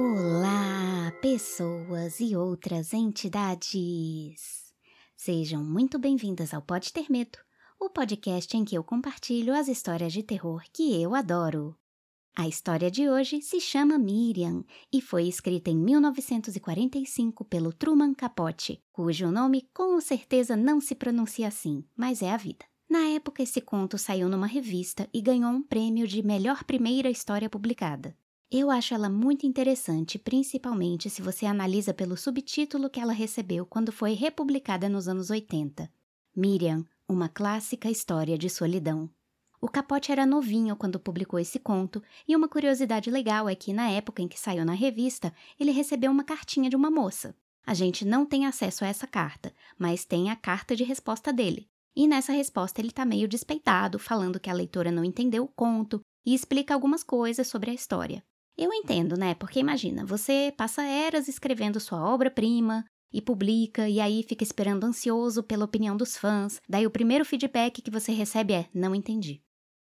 Olá, pessoas e outras entidades! Sejam muito bem-vindas ao Pode Ter Medo, o podcast em que eu compartilho as histórias de terror que eu adoro. A história de hoje se chama Miriam e foi escrita em 1945 pelo Truman Capote, cujo nome com certeza não se pronuncia assim, mas é a vida. Na época, esse conto saiu numa revista e ganhou um prêmio de melhor primeira história publicada. Eu acho ela muito interessante, principalmente se você analisa pelo subtítulo que ela recebeu quando foi republicada nos anos 80. Miriam, uma clássica história de solidão. O Capote era novinho quando publicou esse conto, e uma curiosidade legal é que, na época em que saiu na revista, ele recebeu uma cartinha de uma moça. A gente não tem acesso a essa carta, mas tem a carta de resposta dele. E nessa resposta ele está meio despeitado, falando que a leitora não entendeu o conto e explica algumas coisas sobre a história. Eu entendo, né? Porque imagina, você passa eras escrevendo sua obra-prima e publica, e aí fica esperando ansioso pela opinião dos fãs. Daí o primeiro feedback que você recebe é: não entendi.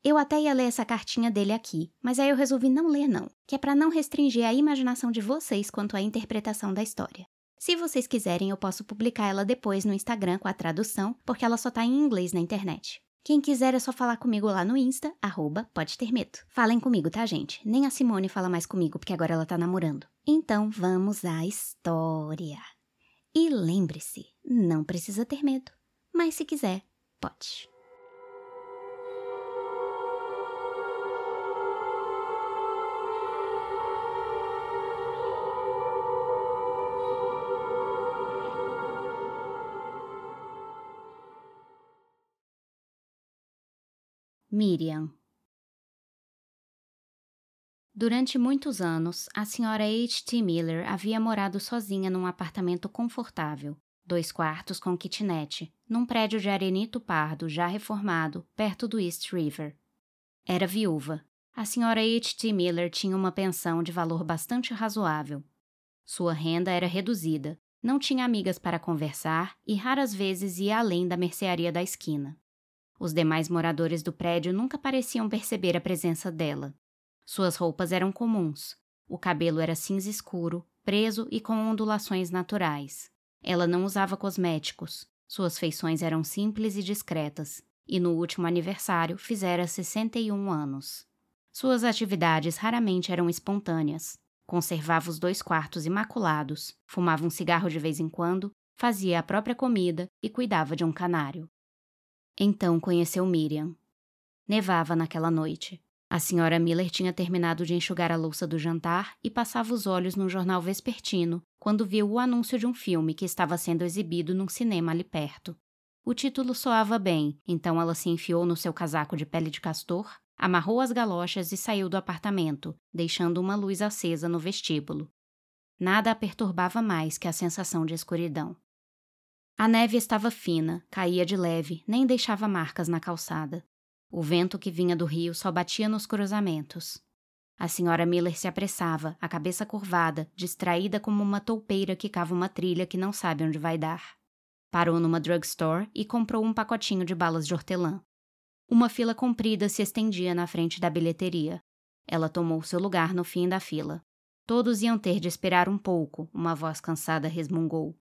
Eu até ia ler essa cartinha dele aqui, mas aí eu resolvi não ler não, que é para não restringir a imaginação de vocês quanto à interpretação da história. Se vocês quiserem, eu posso publicar ela depois no Instagram com a tradução, porque ela só tá em inglês na internet. Quem quiser é só falar comigo lá no Insta, arroba pode ter medo. Falem comigo, tá, gente? Nem a Simone fala mais comigo, porque agora ela tá namorando. Então vamos à história. E lembre-se, não precisa ter medo. Mas se quiser, pode. Miriam. Durante muitos anos, a senhora H. T. Miller havia morado sozinha num apartamento confortável, dois quartos com kitnet, num prédio de arenito pardo já reformado, perto do East River. Era viúva. A senhora H. T. Miller tinha uma pensão de valor bastante razoável. Sua renda era reduzida, não tinha amigas para conversar e raras vezes ia além da mercearia da esquina. Os demais moradores do prédio nunca pareciam perceber a presença dela. Suas roupas eram comuns. O cabelo era cinza escuro, preso e com ondulações naturais. Ela não usava cosméticos. Suas feições eram simples e discretas, e no último aniversário fizera 61 anos. Suas atividades raramente eram espontâneas. Conservava os dois quartos imaculados, fumava um cigarro de vez em quando, fazia a própria comida e cuidava de um canário. Então conheceu Miriam. Nevava naquela noite. A senhora Miller tinha terminado de enxugar a louça do jantar e passava os olhos num jornal vespertino quando viu o anúncio de um filme que estava sendo exibido num cinema ali perto. O título soava bem, então ela se enfiou no seu casaco de pele de castor, amarrou as galochas e saiu do apartamento, deixando uma luz acesa no vestíbulo. Nada a perturbava mais que a sensação de escuridão. A neve estava fina, caía de leve, nem deixava marcas na calçada. O vento que vinha do rio só batia nos cruzamentos. A senhora Miller se apressava, a cabeça curvada, distraída como uma toupeira que cava uma trilha que não sabe onde vai dar. Parou numa drugstore e comprou um pacotinho de balas de hortelã. Uma fila comprida se estendia na frente da bilheteria. Ela tomou seu lugar no fim da fila. Todos iam ter de esperar um pouco, uma voz cansada resmungou.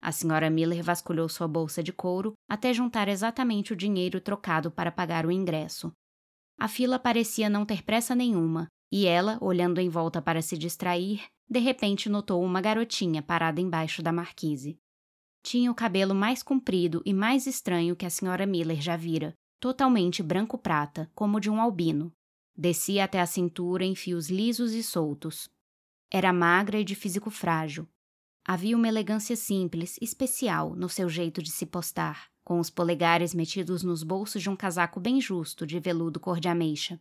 A senhora Miller vasculhou sua bolsa de couro até juntar exatamente o dinheiro trocado para pagar o ingresso. A fila parecia não ter pressa nenhuma, e ela, olhando em volta para se distrair, de repente notou uma garotinha parada embaixo da marquise. Tinha o cabelo mais comprido e mais estranho que a senhora Miller já vira, totalmente branco-prata, como de um albino. Descia até a cintura em fios lisos e soltos. Era magra e de físico frágil, Havia uma elegância simples, especial, no seu jeito de se postar, com os polegares metidos nos bolsos de um casaco bem justo de veludo cor de ameixa.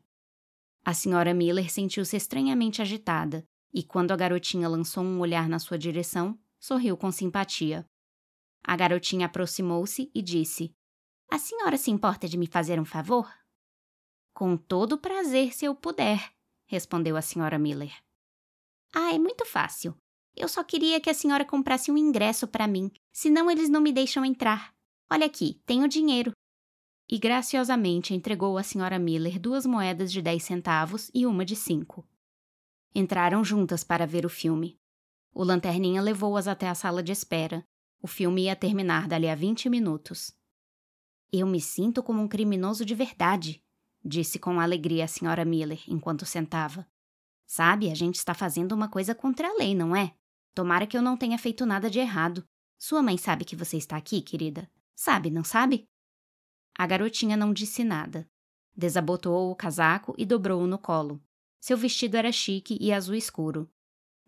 A senhora Miller sentiu-se estranhamente agitada e, quando a garotinha lançou um olhar na sua direção, sorriu com simpatia. A garotinha aproximou-se e disse: A senhora se importa de me fazer um favor? Com todo prazer, se eu puder, respondeu a senhora Miller. Ah, é muito fácil. Eu só queria que a senhora comprasse um ingresso para mim, senão eles não me deixam entrar. Olha aqui, tenho dinheiro. E graciosamente entregou à senhora Miller duas moedas de dez centavos e uma de cinco. Entraram juntas para ver o filme. O lanterninha levou-as até a sala de espera. O filme ia terminar dali a 20 minutos. Eu me sinto como um criminoso de verdade, disse com alegria a senhora Miller enquanto sentava. Sabe, a gente está fazendo uma coisa contra a lei, não é? Tomara que eu não tenha feito nada de errado. Sua mãe sabe que você está aqui, querida? Sabe, não sabe? A garotinha não disse nada. Desabotoou o casaco e dobrou-o no colo. Seu vestido era chique e azul escuro.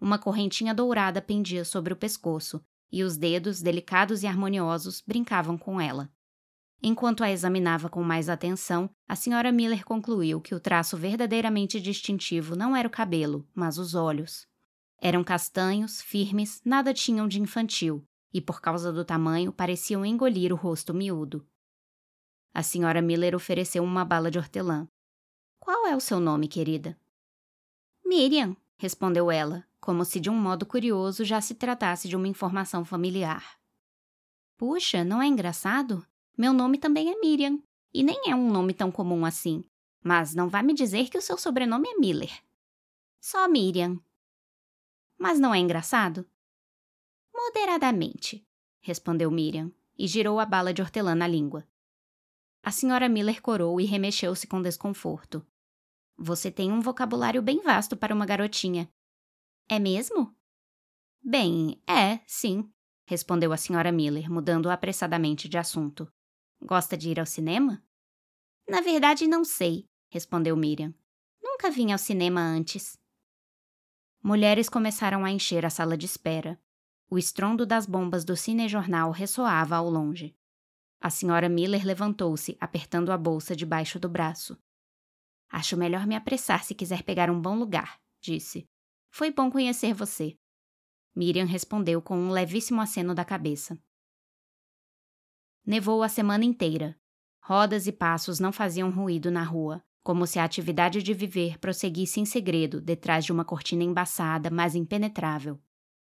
Uma correntinha dourada pendia sobre o pescoço, e os dedos, delicados e harmoniosos, brincavam com ela. Enquanto a examinava com mais atenção, a senhora Miller concluiu que o traço verdadeiramente distintivo não era o cabelo, mas os olhos. Eram castanhos, firmes, nada tinham de infantil, e por causa do tamanho pareciam engolir o rosto miúdo. A senhora Miller ofereceu uma bala de hortelã. Qual é o seu nome, querida? Miriam, respondeu ela, como se de um modo curioso já se tratasse de uma informação familiar. Puxa, não é engraçado? Meu nome também é Miriam, e nem é um nome tão comum assim. Mas não vá me dizer que o seu sobrenome é Miller. Só Miriam. Mas não é engraçado? Moderadamente, respondeu Miriam, e girou a bala de hortelã na língua. A senhora Miller corou e remexeu-se com desconforto. Você tem um vocabulário bem vasto para uma garotinha. É mesmo? Bem, é, sim, respondeu a senhora Miller, mudando apressadamente de assunto. Gosta de ir ao cinema? Na verdade, não sei, respondeu Miriam. Nunca vim ao cinema antes. Mulheres começaram a encher a sala de espera. O estrondo das bombas do cinejornal ressoava ao longe. A senhora Miller levantou-se, apertando a bolsa debaixo do braço. Acho melhor me apressar se quiser pegar um bom lugar, disse. Foi bom conhecer você. Miriam respondeu com um levíssimo aceno da cabeça. Nevou a semana inteira. Rodas e passos não faziam ruído na rua, como se a atividade de viver prosseguisse em segredo detrás de uma cortina embaçada, mas impenetrável.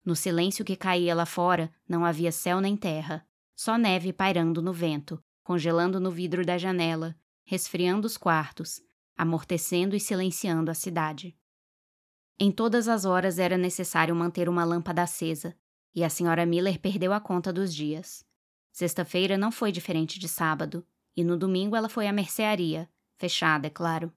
No silêncio que caía lá fora, não havia céu nem terra, só neve pairando no vento, congelando no vidro da janela, resfriando os quartos, amortecendo e silenciando a cidade. Em todas as horas era necessário manter uma lâmpada acesa, e a senhora Miller perdeu a conta dos dias. Sexta-feira não foi diferente de sábado, e no domingo ela foi à mercearia, fechada, é claro.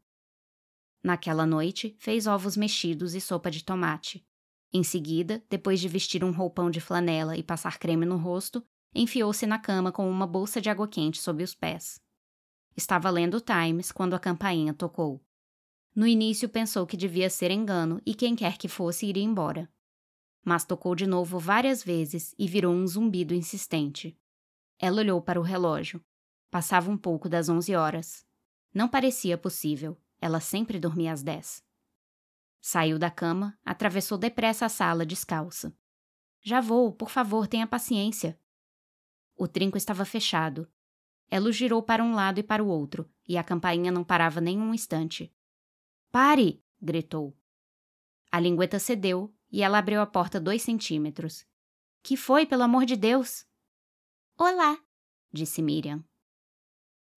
Naquela noite, fez ovos mexidos e sopa de tomate. Em seguida, depois de vestir um roupão de flanela e passar creme no rosto, enfiou-se na cama com uma bolsa de água quente sob os pés. Estava lendo o Times quando a campainha tocou. No início pensou que devia ser engano e quem quer que fosse iria embora. Mas tocou de novo várias vezes e virou um zumbido insistente. Ela olhou para o relógio. Passava um pouco das onze horas. Não parecia possível. Ela sempre dormia às dez. Saiu da cama, atravessou depressa a sala descalça. Já vou, por favor, tenha paciência. O trinco estava fechado. Ela girou para um lado e para o outro, e a campainha não parava nem um instante. Pare! gritou. A lingueta cedeu e ela abriu a porta dois centímetros. Que foi, pelo amor de Deus? Olá, disse Miriam.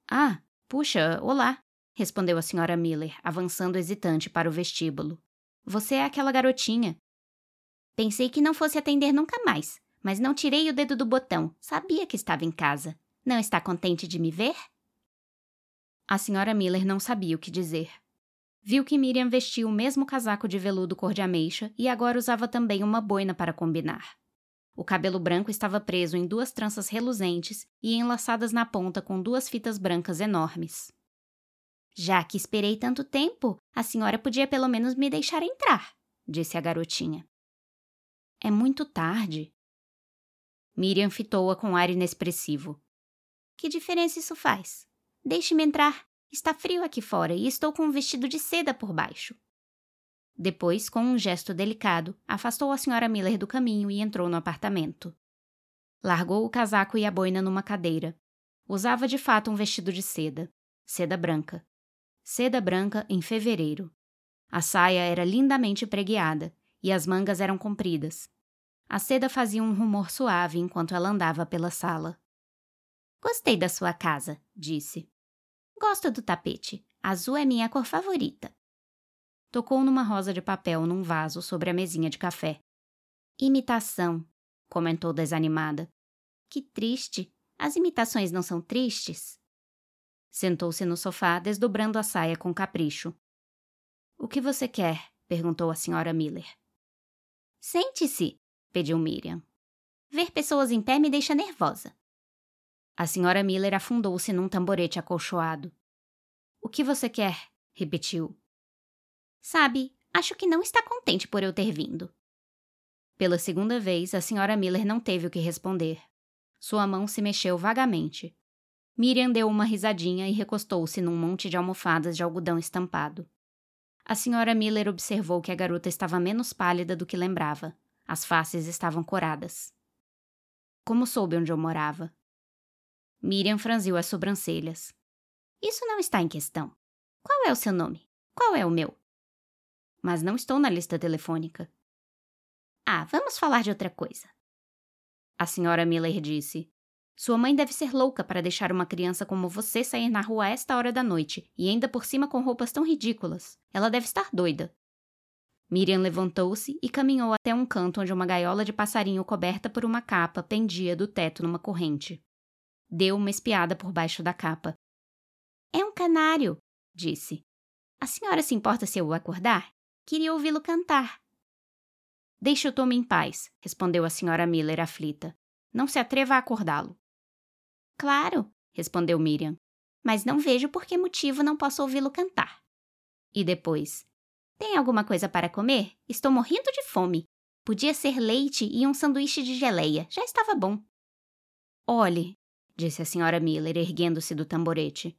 Ah, puxa, olá, respondeu a senhora Miller, avançando hesitante para o vestíbulo. Você é aquela garotinha. Pensei que não fosse atender nunca mais, mas não tirei o dedo do botão. Sabia que estava em casa. Não está contente de me ver? A senhora Miller não sabia o que dizer. Viu que Miriam vestia o mesmo casaco de veludo cor de ameixa e agora usava também uma boina para combinar. O cabelo branco estava preso em duas tranças reluzentes e enlaçadas na ponta com duas fitas brancas enormes. Já que esperei tanto tempo, a senhora podia pelo menos me deixar entrar, disse a garotinha. É muito tarde. Miriam fitou-a com ar inexpressivo. Que diferença isso faz? Deixe-me entrar. Está frio aqui fora e estou com um vestido de seda por baixo. Depois, com um gesto delicado, afastou a senhora Miller do caminho e entrou no apartamento. Largou o casaco e a boina numa cadeira. Usava de fato um vestido de seda, seda branca. Seda branca em fevereiro. A saia era lindamente pregueada e as mangas eram compridas. A seda fazia um rumor suave enquanto ela andava pela sala. Gostei da sua casa, disse. Gosto do tapete. Azul é minha cor favorita. Tocou numa rosa de papel num vaso sobre a mesinha de café. Imitação, comentou desanimada. Que triste. As imitações não são tristes? Sentou-se no sofá, desdobrando a saia com capricho. O que você quer? perguntou a senhora Miller. Sente-se, pediu Miriam. Ver pessoas em pé me deixa nervosa. A senhora Miller afundou-se num tamborete acolchoado. O que você quer? repetiu. Sabe, acho que não está contente por eu ter vindo. Pela segunda vez, a senhora Miller não teve o que responder. Sua mão se mexeu vagamente. Miriam deu uma risadinha e recostou-se num monte de almofadas de algodão estampado. A senhora Miller observou que a garota estava menos pálida do que lembrava. As faces estavam coradas. Como soube onde eu morava? Miriam franziu as sobrancelhas. Isso não está em questão. Qual é o seu nome? Qual é o meu? Mas não estou na lista telefônica. Ah, vamos falar de outra coisa. A senhora Miller disse. Sua mãe deve ser louca para deixar uma criança como você sair na rua a esta hora da noite, e ainda por cima com roupas tão ridículas. Ela deve estar doida. Miriam levantou-se e caminhou até um canto onde uma gaiola de passarinho coberta por uma capa pendia do teto numa corrente. Deu uma espiada por baixo da capa. É um canário, disse. A senhora se importa se eu o acordar? Queria ouvi-lo cantar. Deixe o Tom em paz, respondeu a senhora Miller aflita. Não se atreva a acordá-lo. Claro, respondeu Miriam, mas não vejo por que motivo não posso ouvi-lo cantar. E depois: Tem alguma coisa para comer? Estou morrendo de fome. Podia ser leite e um sanduíche de geleia, já estava bom. Olhe, disse a senhora Miller, erguendo-se do tamborete.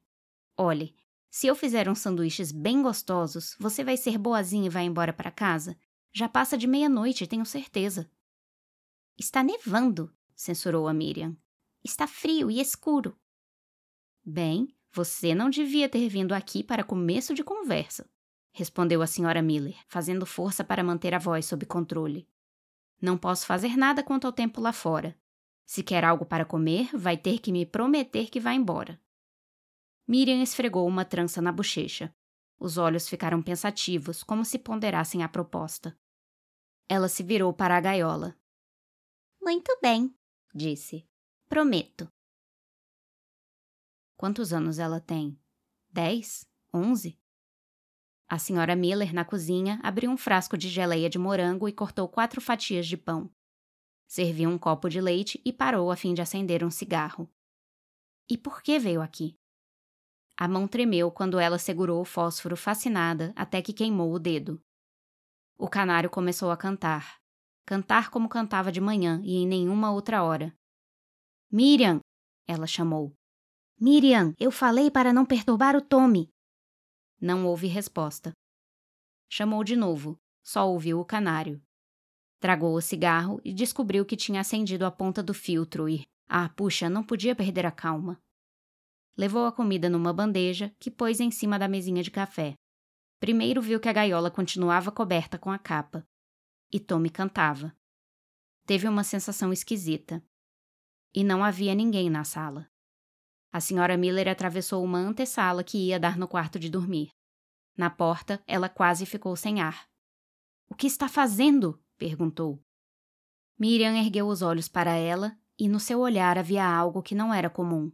Olhe, se eu fizer uns sanduíches bem gostosos, você vai ser boazinha e vai embora para casa? Já passa de meia-noite, tenho certeza. Está nevando, censurou a Miriam. Está frio e escuro. Bem, você não devia ter vindo aqui para começo de conversa, respondeu a senhora Miller, fazendo força para manter a voz sob controle. Não posso fazer nada quanto ao tempo lá fora. Se quer algo para comer, vai ter que me prometer que vai embora. Miriam esfregou uma trança na bochecha. Os olhos ficaram pensativos, como se ponderassem a proposta. Ela se virou para a gaiola. Muito bem, disse. Prometo. Quantos anos ela tem? Dez? Onze? A senhora Miller, na cozinha, abriu um frasco de geleia de morango e cortou quatro fatias de pão. Serviu um copo de leite e parou a fim de acender um cigarro. E por que veio aqui? A mão tremeu quando ela segurou o fósforo fascinada até que queimou o dedo. O canário começou a cantar. Cantar como cantava de manhã e em nenhuma outra hora. Miriam! Ela chamou. Miriam, eu falei para não perturbar o Tommy. Não houve resposta. Chamou de novo, só ouviu o canário. Tragou o cigarro e descobriu que tinha acendido a ponta do filtro e, ah, puxa, não podia perder a calma. Levou a comida numa bandeja que pôs em cima da mesinha de café. Primeiro viu que a gaiola continuava coberta com a capa. E Tommy cantava. Teve uma sensação esquisita. E não havia ninguém na sala. A senhora Miller atravessou uma antessala que ia dar no quarto de dormir. Na porta, ela quase ficou sem ar. O que está fazendo? perguntou. Miriam ergueu os olhos para ela e no seu olhar havia algo que não era comum.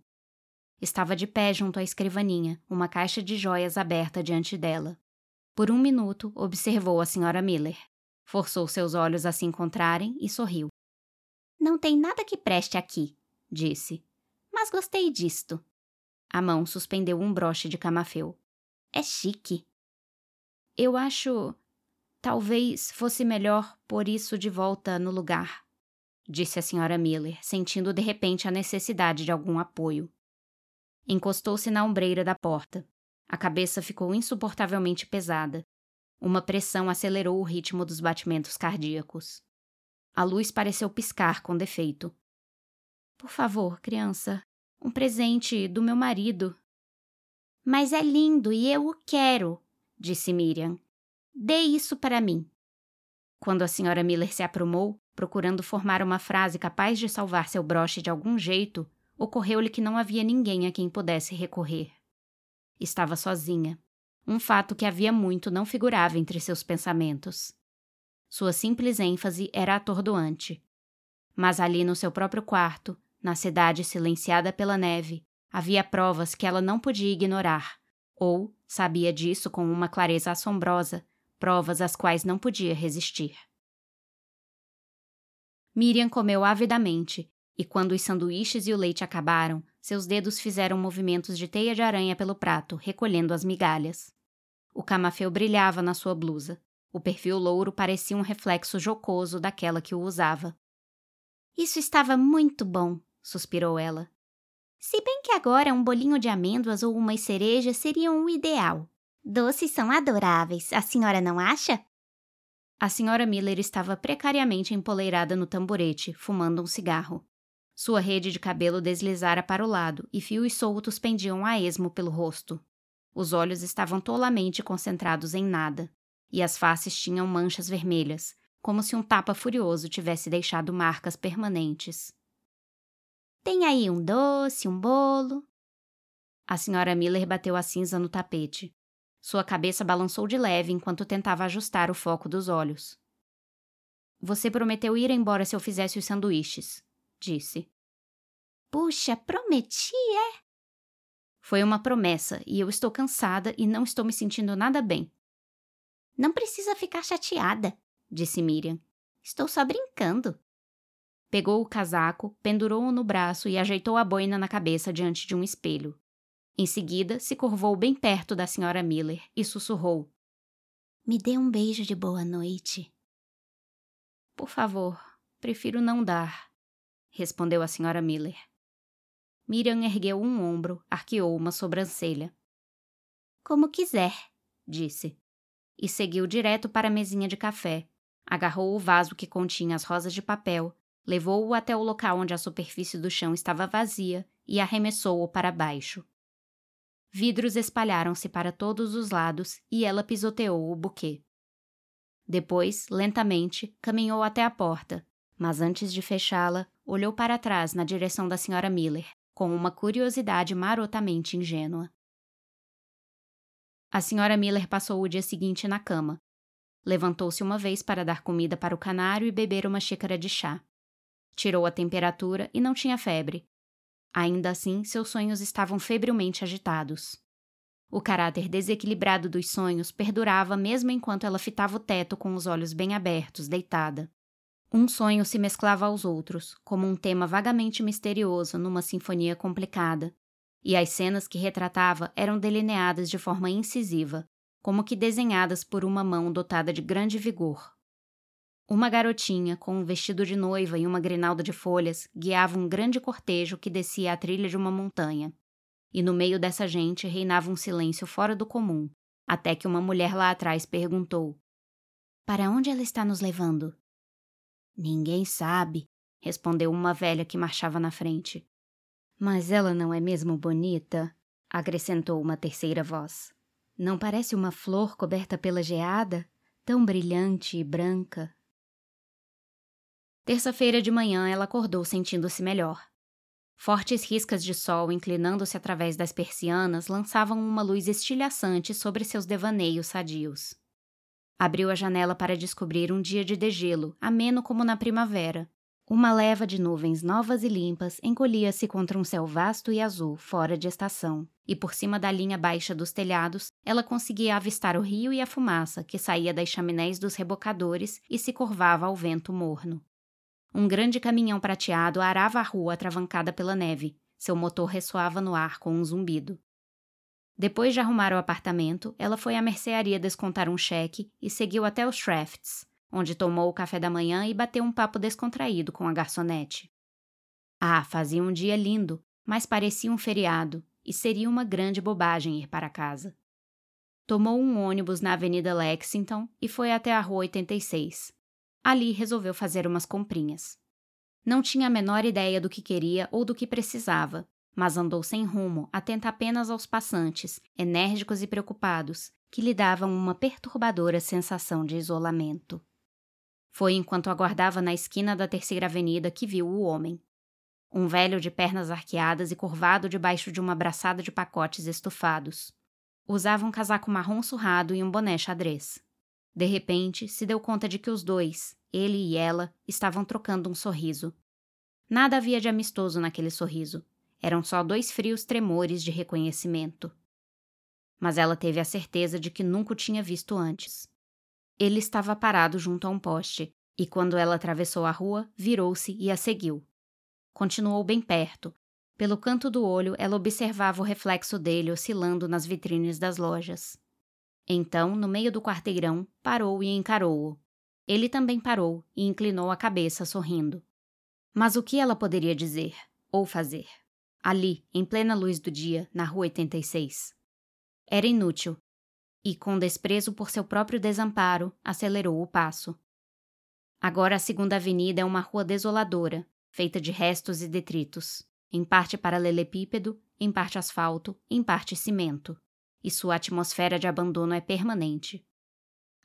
Estava de pé junto à escrivaninha, uma caixa de joias aberta diante dela. Por um minuto, observou a senhora Miller. Forçou seus olhos a se encontrarem e sorriu. Não tem nada que preste aqui, disse. Mas gostei disto. A mão suspendeu um broche de camafeu. É chique. Eu acho. Talvez fosse melhor pôr isso de volta no lugar, disse a senhora Miller, sentindo de repente a necessidade de algum apoio. Encostou-se na ombreira da porta. A cabeça ficou insuportavelmente pesada. Uma pressão acelerou o ritmo dos batimentos cardíacos. A luz pareceu piscar com defeito. Por favor, criança, um presente do meu marido. Mas é lindo e eu o quero, disse Miriam. Dê isso para mim. Quando a senhora Miller se aprumou, procurando formar uma frase capaz de salvar seu broche de algum jeito, ocorreu-lhe que não havia ninguém a quem pudesse recorrer. Estava sozinha. um fato que havia muito não figurava entre seus pensamentos. Sua simples ênfase era atordoante. Mas ali no seu próprio quarto, na cidade silenciada pela neve, havia provas que ela não podia ignorar, ou sabia disso com uma clareza assombrosa, provas às quais não podia resistir. Miriam comeu avidamente, e quando os sanduíches e o leite acabaram, seus dedos fizeram movimentos de teia de aranha pelo prato, recolhendo as migalhas. O camafeu brilhava na sua blusa. O perfil louro parecia um reflexo jocoso daquela que o usava. Isso estava muito bom, suspirou ela. Se bem que agora um bolinho de amêndoas ou umas cerejas seriam o ideal. Doces são adoráveis, a senhora não acha? A senhora Miller estava precariamente empoleirada no tamborete, fumando um cigarro. Sua rede de cabelo deslizara para o lado e fios soltos pendiam a esmo pelo rosto. Os olhos estavam tolamente concentrados em nada, e as faces tinham manchas vermelhas, como se um tapa furioso tivesse deixado marcas permanentes. Tem aí um doce, um bolo. A senhora Miller bateu a cinza no tapete. Sua cabeça balançou de leve enquanto tentava ajustar o foco dos olhos. Você prometeu ir embora se eu fizesse os sanduíches, disse. Puxa, prometi, é? Foi uma promessa e eu estou cansada e não estou me sentindo nada bem. Não precisa ficar chateada, disse Miriam. Estou só brincando. Pegou o casaco, pendurou-o no braço e ajeitou a boina na cabeça diante de um espelho. Em seguida, se curvou bem perto da senhora Miller e sussurrou: Me dê um beijo de boa noite. Por favor, prefiro não dar, respondeu a senhora Miller. Miriam ergueu um ombro, arqueou uma sobrancelha. Como quiser, disse. E seguiu direto para a mesinha de café. Agarrou o vaso que continha as rosas de papel, levou-o até o local onde a superfície do chão estava vazia e arremessou-o para baixo. Vidros espalharam-se para todos os lados e ela pisoteou o buquê. Depois, lentamente, caminhou até a porta, mas antes de fechá-la, olhou para trás na direção da senhora Miller, com uma curiosidade marotamente ingênua. A senhora Miller passou o dia seguinte na cama. Levantou-se uma vez para dar comida para o canário e beber uma xícara de chá. Tirou a temperatura e não tinha febre, Ainda assim, seus sonhos estavam febrilmente agitados. O caráter desequilibrado dos sonhos perdurava mesmo enquanto ela fitava o teto com os olhos bem abertos, deitada. Um sonho se mesclava aos outros, como um tema vagamente misterioso numa sinfonia complicada, e as cenas que retratava eram delineadas de forma incisiva, como que desenhadas por uma mão dotada de grande vigor. Uma garotinha, com um vestido de noiva e uma grinalda de folhas, guiava um grande cortejo que descia a trilha de uma montanha. E no meio dessa gente reinava um silêncio fora do comum, até que uma mulher lá atrás perguntou: Para onde ela está nos levando? Ninguém sabe, respondeu uma velha que marchava na frente. Mas ela não é mesmo bonita? acrescentou uma terceira voz. Não parece uma flor coberta pela geada? Tão brilhante e branca, Terça-feira de manhã ela acordou sentindo-se melhor. Fortes riscas de sol inclinando-se através das persianas lançavam uma luz estilhaçante sobre seus devaneios sadios. Abriu a janela para descobrir um dia de degelo, ameno como na primavera. Uma leva de nuvens novas e limpas encolhia-se contra um céu vasto e azul, fora de estação, e por cima da linha baixa dos telhados, ela conseguia avistar o rio e a fumaça que saía das chaminés dos rebocadores e se curvava ao vento morno. Um grande caminhão prateado arava a rua atravancada pela neve. Seu motor ressoava no ar com um zumbido. Depois de arrumar o apartamento, ela foi à mercearia descontar um cheque e seguiu até os Shrafts, onde tomou o café da manhã e bateu um papo descontraído com a garçonete. Ah, fazia um dia lindo, mas parecia um feriado, e seria uma grande bobagem ir para casa. Tomou um ônibus na Avenida Lexington e foi até a Rua 86. Ali resolveu fazer umas comprinhas. Não tinha a menor ideia do que queria ou do que precisava, mas andou sem rumo, atenta apenas aos passantes, enérgicos e preocupados, que lhe davam uma perturbadora sensação de isolamento. Foi enquanto aguardava na esquina da terceira avenida que viu o homem. Um velho de pernas arqueadas e curvado debaixo de uma braçada de pacotes estufados. Usava um casaco marrom surrado e um boné xadrez. De repente, se deu conta de que os dois, ele e ela, estavam trocando um sorriso. Nada havia de amistoso naquele sorriso. Eram só dois frios tremores de reconhecimento. Mas ela teve a certeza de que nunca o tinha visto antes. Ele estava parado junto a um poste, e quando ela atravessou a rua, virou-se e a seguiu. Continuou bem perto. Pelo canto do olho, ela observava o reflexo dele oscilando nas vitrines das lojas. Então, no meio do quarteirão, parou e encarou-o. Ele também parou e inclinou a cabeça, sorrindo. Mas o que ela poderia dizer ou fazer? Ali, em plena luz do dia, na Rua 86. Era inútil, e, com desprezo por seu próprio desamparo, acelerou o passo. Agora a Segunda Avenida é uma rua desoladora, feita de restos e detritos, em parte paralelepípedo, em parte asfalto, em parte cimento, e sua atmosfera de abandono é permanente.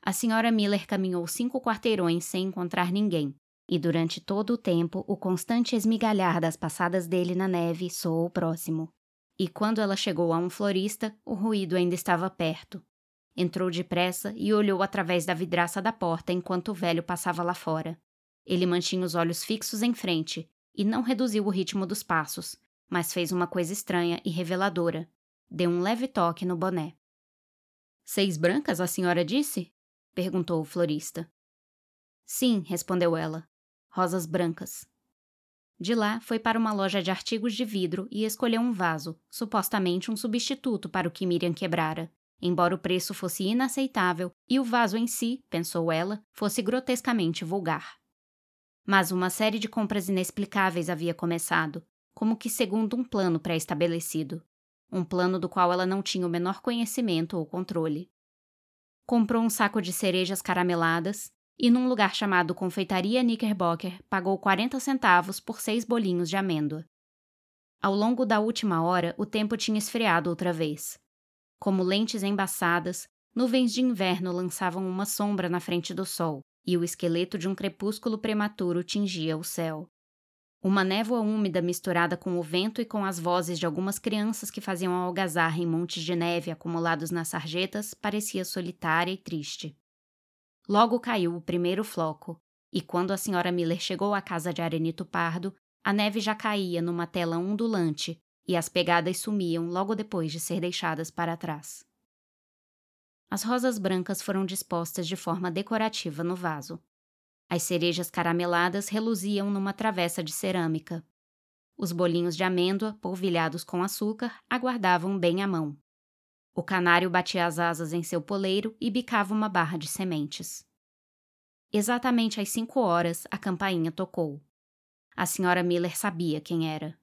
A senhora Miller caminhou cinco quarteirões sem encontrar ninguém, e durante todo o tempo o constante esmigalhar das passadas dele na neve soou próximo. E quando ela chegou a um florista, o ruído ainda estava perto, Entrou depressa e olhou através da vidraça da porta enquanto o velho passava lá fora. Ele mantinha os olhos fixos em frente e não reduziu o ritmo dos passos, mas fez uma coisa estranha e reveladora. Deu um leve toque no boné. Seis brancas, a senhora disse? perguntou o florista. Sim, respondeu ela. Rosas brancas. De lá, foi para uma loja de artigos de vidro e escolheu um vaso, supostamente um substituto para o que Miriam quebrara, embora o preço fosse inaceitável e o vaso em si, pensou ela, fosse grotescamente vulgar. Mas uma série de compras inexplicáveis havia começado, como que segundo um plano pré-estabelecido, um plano do qual ela não tinha o menor conhecimento ou controle. Comprou um saco de cerejas carameladas e, num lugar chamado Confeitaria Knickerbocker, pagou 40 centavos por seis bolinhos de amêndoa. Ao longo da última hora, o tempo tinha esfriado outra vez. Como lentes embaçadas, nuvens de inverno lançavam uma sombra na frente do sol, e o esqueleto de um crepúsculo prematuro tingia o céu. Uma névoa úmida misturada com o vento e com as vozes de algumas crianças que faziam algazarra em montes de neve acumulados nas sarjetas parecia solitária e triste. Logo caiu o primeiro floco, e quando a senhora Miller chegou à casa de Arenito Pardo, a neve já caía numa tela ondulante, e as pegadas sumiam logo depois de ser deixadas para trás. As rosas brancas foram dispostas de forma decorativa no vaso. As cerejas carameladas reluziam numa travessa de cerâmica. Os bolinhos de amêndoa, polvilhados com açúcar, aguardavam bem à mão. O canário batia as asas em seu poleiro e bicava uma barra de sementes. Exatamente às cinco horas, a campainha tocou. A senhora Miller sabia quem era.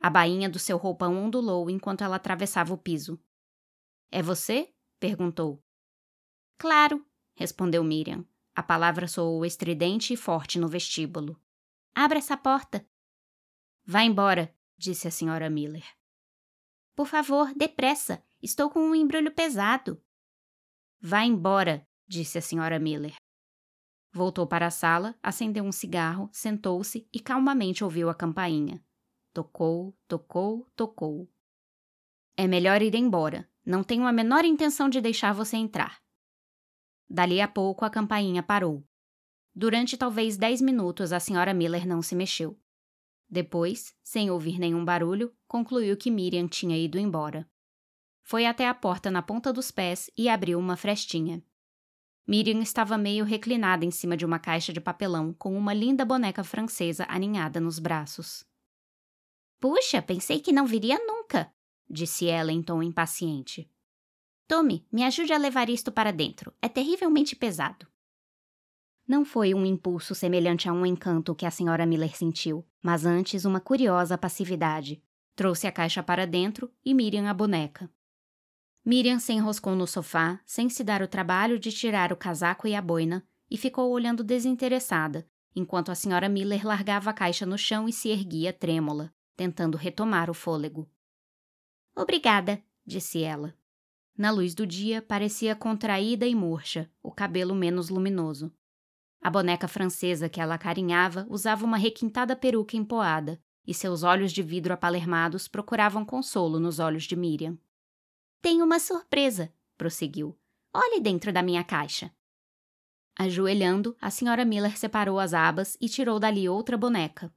A bainha do seu roupão ondulou enquanto ela atravessava o piso. É você? perguntou. Claro, respondeu Miriam. A palavra soou estridente e forte no vestíbulo. Abra essa porta. Vá embora, disse a senhora Miller. Por favor, depressa. Estou com um embrulho pesado. Vá embora, disse a senhora Miller. Voltou para a sala, acendeu um cigarro, sentou-se e calmamente ouviu a campainha. Tocou, tocou, tocou. É melhor ir embora. Não tenho a menor intenção de deixar você entrar. Dali a pouco a campainha parou. Durante talvez dez minutos a senhora Miller não se mexeu. Depois, sem ouvir nenhum barulho, concluiu que Miriam tinha ido embora. Foi até a porta na ponta dos pés e abriu uma frestinha. Miriam estava meio reclinada em cima de uma caixa de papelão com uma linda boneca francesa aninhada nos braços. Puxa, pensei que não viria nunca, disse ela em tom impaciente. Tome, me ajude a levar isto para dentro. É terrivelmente pesado. Não foi um impulso semelhante a um encanto que a senhora Miller sentiu, mas antes uma curiosa passividade. Trouxe a caixa para dentro e Miriam a boneca. Miriam se enroscou no sofá, sem se dar o trabalho de tirar o casaco e a boina, e ficou olhando desinteressada, enquanto a senhora Miller largava a caixa no chão e se erguia trêmula tentando retomar o fôlego. Obrigada, disse ela. Na luz do dia, parecia contraída e murcha, o cabelo menos luminoso. A boneca francesa que ela acarinhava usava uma requintada peruca empoada, e seus olhos de vidro apalermados procuravam consolo nos olhos de Miriam. Tenho uma surpresa, prosseguiu. Olhe dentro da minha caixa. Ajoelhando, a senhora Miller separou as abas e tirou dali outra boneca.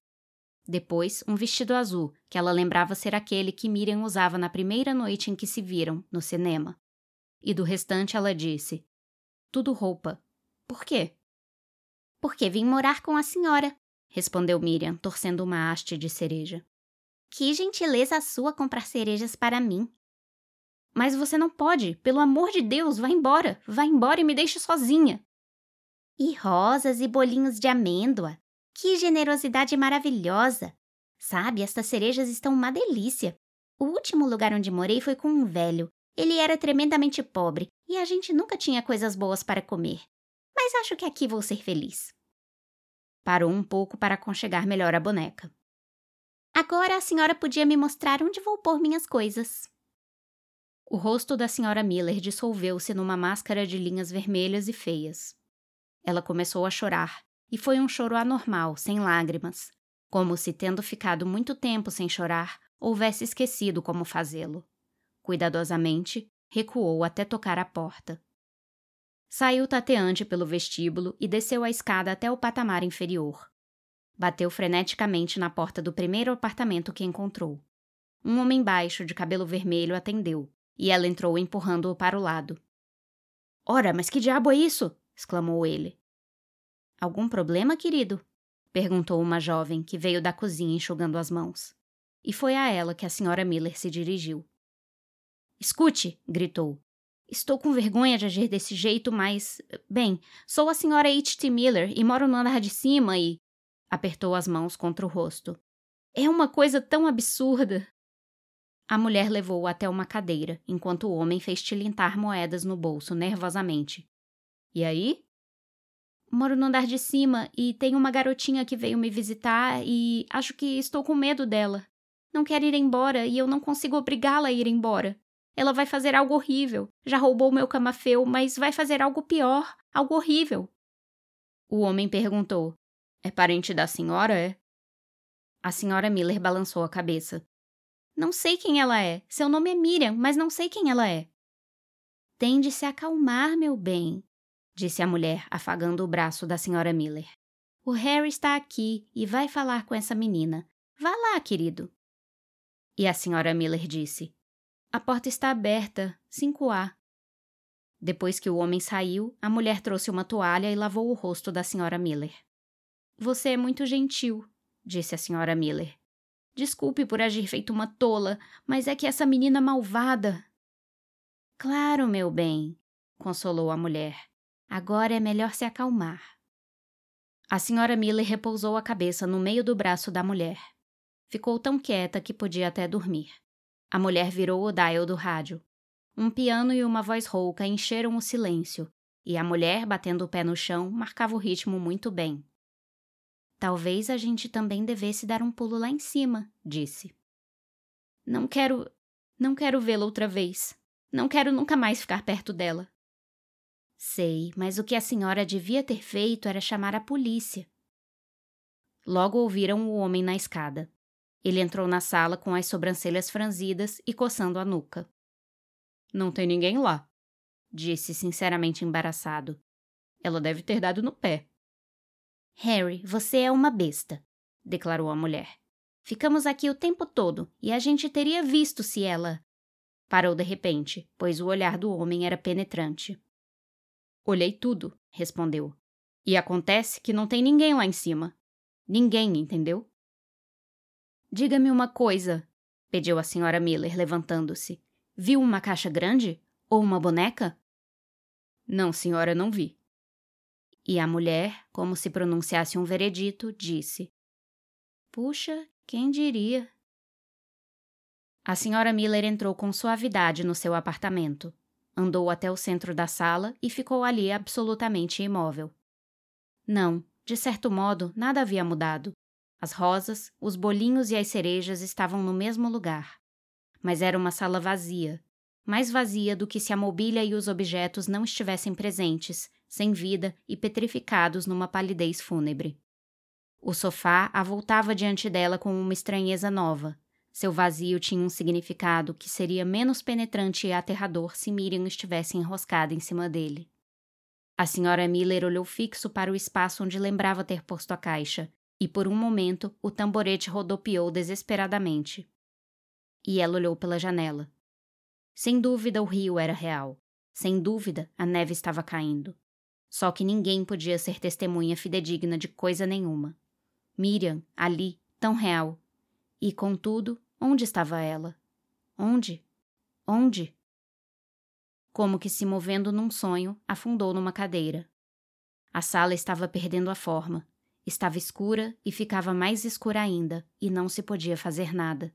Depois, um vestido azul, que ela lembrava ser aquele que Miriam usava na primeira noite em que se viram, no cinema. E do restante ela disse: Tudo roupa. Por quê? Porque vim morar com a senhora, respondeu Miriam, torcendo uma haste de cereja. Que gentileza sua comprar cerejas para mim. Mas você não pode, pelo amor de Deus, vá embora, vá embora e me deixe sozinha. E rosas e bolinhos de amêndoa. Que generosidade maravilhosa! Sabe, estas cerejas estão uma delícia. O último lugar onde morei foi com um velho. Ele era tremendamente pobre e a gente nunca tinha coisas boas para comer. Mas acho que aqui vou ser feliz. Parou um pouco para aconchegar melhor a boneca. Agora a senhora podia me mostrar onde vou pôr minhas coisas. O rosto da senhora Miller dissolveu-se numa máscara de linhas vermelhas e feias. Ela começou a chorar, e foi um choro anormal, sem lágrimas, como se, tendo ficado muito tempo sem chorar, houvesse esquecido como fazê-lo. Cuidadosamente, recuou até tocar a porta. Saiu tateante pelo vestíbulo e desceu a escada até o patamar inferior. Bateu freneticamente na porta do primeiro apartamento que encontrou. Um homem baixo, de cabelo vermelho, atendeu, e ela entrou empurrando-o para o lado. Ora, mas que diabo é isso? exclamou ele. Algum problema, querido? perguntou uma jovem que veio da cozinha enxugando as mãos. E foi a ela que a senhora Miller se dirigiu. Escute, gritou. Estou com vergonha de agir desse jeito, mas. Bem, sou a senhora H.T. Miller e moro no andar de cima e. Apertou as mãos contra o rosto. É uma coisa tão absurda. A mulher levou-o até uma cadeira, enquanto o homem fez tilintar moedas no bolso nervosamente. E aí? Moro no andar de cima e tenho uma garotinha que veio me visitar e acho que estou com medo dela. Não quer ir embora e eu não consigo obrigá-la a ir embora. Ela vai fazer algo horrível. Já roubou meu camafeu, mas vai fazer algo pior, algo horrível. O homem perguntou: É parente da senhora, é? A senhora Miller balançou a cabeça. Não sei quem ela é. Seu nome é Miriam, mas não sei quem ela é. Tem de se acalmar, meu bem, disse a mulher, afagando o braço da senhora Miller. O Harry está aqui e vai falar com essa menina. Vá lá, querido. E a senhora Miller disse: a porta está aberta, 5A. Depois que o homem saiu, a mulher trouxe uma toalha e lavou o rosto da senhora Miller. Você é muito gentil, disse a senhora Miller. Desculpe por agir feito uma tola, mas é que essa menina malvada. Claro, meu bem, consolou a mulher. Agora é melhor se acalmar. A senhora Miller repousou a cabeça no meio do braço da mulher. Ficou tão quieta que podia até dormir. A mulher virou o dial do rádio. Um piano e uma voz rouca encheram o silêncio, e a mulher, batendo o pé no chão, marcava o ritmo muito bem. Talvez a gente também devesse dar um pulo lá em cima, disse. Não quero. Não quero vê-la outra vez. Não quero nunca mais ficar perto dela. Sei, mas o que a senhora devia ter feito era chamar a polícia. Logo ouviram o homem na escada. Ele entrou na sala com as sobrancelhas franzidas e coçando a nuca. Não tem ninguém lá, disse sinceramente embaraçado. Ela deve ter dado no pé. Harry, você é uma besta, declarou a mulher. Ficamos aqui o tempo todo e a gente teria visto se ela. Parou de repente, pois o olhar do homem era penetrante. Olhei tudo, respondeu. E acontece que não tem ninguém lá em cima. Ninguém, entendeu? Diga-me uma coisa, pediu a senhora Miller, levantando-se. Viu uma caixa grande? Ou uma boneca? Não, senhora, não vi. E a mulher, como se pronunciasse um veredito, disse: Puxa, quem diria? A senhora Miller entrou com suavidade no seu apartamento. Andou até o centro da sala e ficou ali absolutamente imóvel. Não, de certo modo, nada havia mudado. As rosas, os bolinhos e as cerejas estavam no mesmo lugar. Mas era uma sala vazia, mais vazia do que se a mobília e os objetos não estivessem presentes, sem vida e petrificados numa palidez fúnebre. O sofá avultava diante dela com uma estranheza nova, Seu vazio tinha um significado que seria menos penetrante e aterrador se Miriam estivesse enroscada em cima dele. A senhora Miller olhou fixo para o espaço onde lembrava ter posto a caixa, e por um momento o tamborete rodopiou desesperadamente. E ela olhou pela janela. Sem dúvida o rio era real. Sem dúvida a neve estava caindo. Só que ninguém podia ser testemunha fidedigna de coisa nenhuma. Miriam, ali, tão real. E, contudo, onde estava ela? Onde? Onde? Como que se movendo num sonho, afundou numa cadeira. A sala estava perdendo a forma. Estava escura e ficava mais escura ainda, e não se podia fazer nada.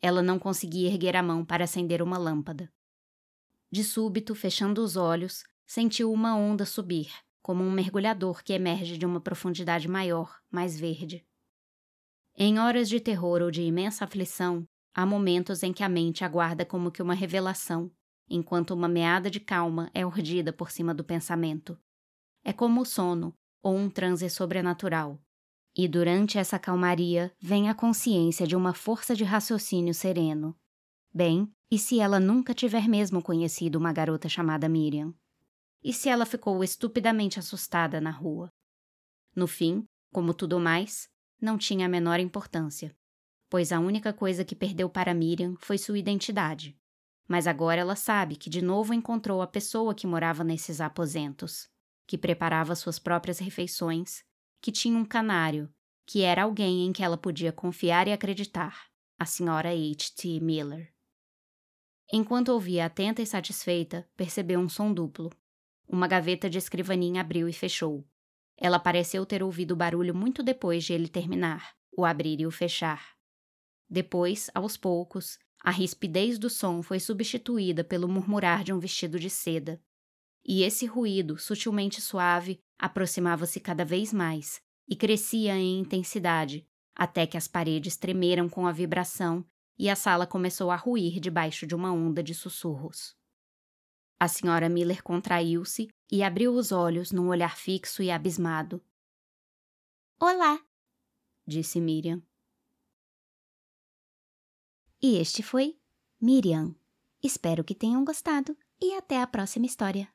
Ela não conseguia erguer a mão para acender uma lâmpada. De súbito, fechando os olhos, sentiu uma onda subir, como um mergulhador que emerge de uma profundidade maior, mais verde. Em horas de terror ou de imensa aflição, há momentos em que a mente aguarda como que uma revelação, enquanto uma meada de calma é urdida por cima do pensamento. É como o sono ou um transe sobrenatural, e durante essa calmaria vem a consciência de uma força de raciocínio sereno. Bem, e se ela nunca tiver mesmo conhecido uma garota chamada Miriam? E se ela ficou estupidamente assustada na rua? No fim, como tudo mais, não tinha a menor importância, pois a única coisa que perdeu para Miriam foi sua identidade. Mas agora ela sabe que de novo encontrou a pessoa que morava nesses aposentos, que preparava suas próprias refeições que tinha um canário, que era alguém em que ela podia confiar e acreditar, a senhora H. T. Miller. Enquanto ouvia atenta e satisfeita, percebeu um som duplo. Uma gaveta de escrivaninha abriu e fechou. Ela pareceu ter ouvido o barulho muito depois de ele terminar, o abrir e o fechar. Depois, aos poucos, a rispidez do som foi substituída pelo murmurar de um vestido de seda. E esse ruído, sutilmente suave, aproximava-se cada vez mais e crescia em intensidade, até que as paredes tremeram com a vibração e a sala começou a ruir debaixo de uma onda de sussurros. A senhora Miller contraiu-se e abriu os olhos num olhar fixo e abismado. Olá, disse Miriam. E este foi Miriam. Espero que tenham gostado e até a próxima história.